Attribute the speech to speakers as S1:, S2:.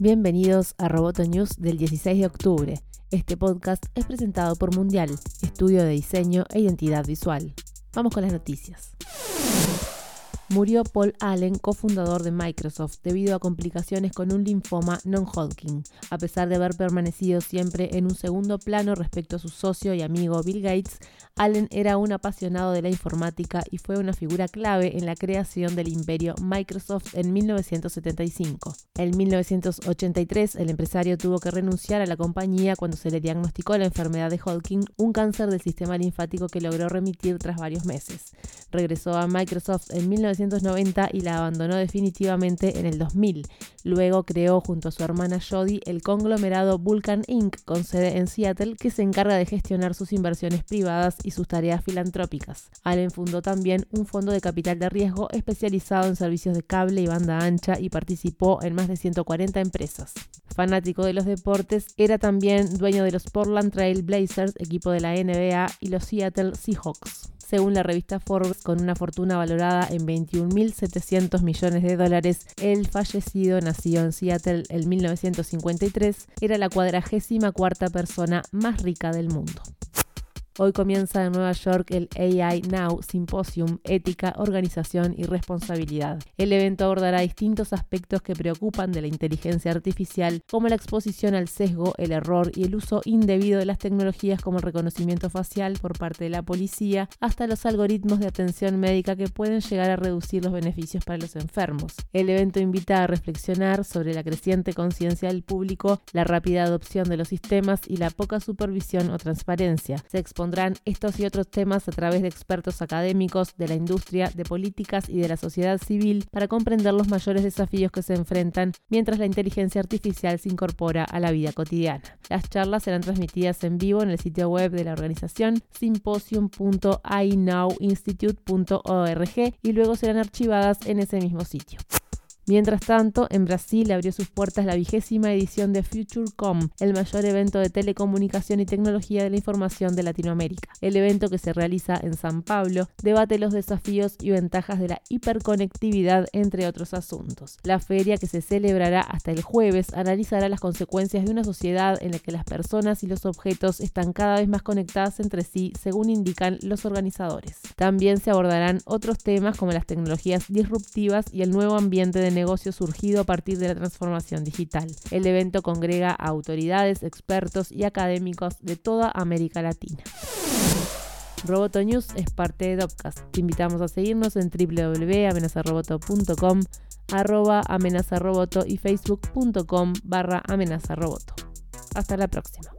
S1: Bienvenidos a Roboto News del 16 de octubre. Este podcast es presentado por Mundial, estudio de diseño e identidad visual. Vamos con las noticias murió Paul Allen, cofundador de Microsoft, debido a complicaciones con un linfoma non-Hodgkin, a pesar de haber permanecido siempre en un segundo plano respecto a su socio y amigo Bill Gates. Allen era un apasionado de la informática y fue una figura clave en la creación del imperio Microsoft en 1975. En 1983, el empresario tuvo que renunciar a la compañía cuando se le diagnosticó la enfermedad de Hodgkin, un cáncer del sistema linfático que logró remitir tras varios meses. Regresó a Microsoft en 19 1990 y la abandonó definitivamente en el 2000. Luego creó junto a su hermana Jodie el conglomerado Vulcan Inc. con sede en Seattle que se encarga de gestionar sus inversiones privadas y sus tareas filantrópicas. Allen fundó también un fondo de capital de riesgo especializado en servicios de cable y banda ancha y participó en más de 140 empresas. Fanático de los deportes, era también dueño de los Portland Trail Blazers, equipo de la NBA, y los Seattle Seahawks según la revista Forbes, con una fortuna valorada en 21.700 millones de dólares. El fallecido, nacido en Seattle en 1953, era la cuadragésima cuarta persona más rica del mundo. Hoy comienza en Nueva York el AI Now Symposium Ética, Organización y Responsabilidad. El evento abordará distintos aspectos que preocupan de la inteligencia artificial, como la exposición al sesgo, el error y el uso indebido de las tecnologías como el reconocimiento facial por parte de la policía, hasta los algoritmos de atención médica que pueden llegar a reducir los beneficios para los enfermos. El evento invita a reflexionar sobre la creciente conciencia del público, la rápida adopción de los sistemas y la poca supervisión o transparencia. Estos y otros temas a través de expertos académicos, de la industria, de políticas y de la sociedad civil para comprender los mayores desafíos que se enfrentan mientras la inteligencia artificial se incorpora a la vida cotidiana. Las charlas serán transmitidas en vivo en el sitio web de la organización symposium.inowinstitute.org y luego serán archivadas en ese mismo sitio. Mientras tanto, en Brasil abrió sus puertas la vigésima edición de FutureCom, el mayor evento de telecomunicación y tecnología de la información de Latinoamérica. El evento que se realiza en San Pablo debate los desafíos y ventajas de la hiperconectividad, entre otros asuntos. La feria, que se celebrará hasta el jueves, analizará las consecuencias de una sociedad en la que las personas y los objetos están cada vez más conectadas entre sí, según indican los organizadores. También se abordarán otros temas como las tecnologías disruptivas y el nuevo ambiente de negocio surgido a partir de la transformación digital. El evento congrega a autoridades, expertos y académicos de toda América Latina. Roboto News es parte de Dopcast. Te invitamos a seguirnos en www.amenazaroboto.com, arroba amenazaroboto y facebook.com barra amenazaroboto. Hasta la próxima.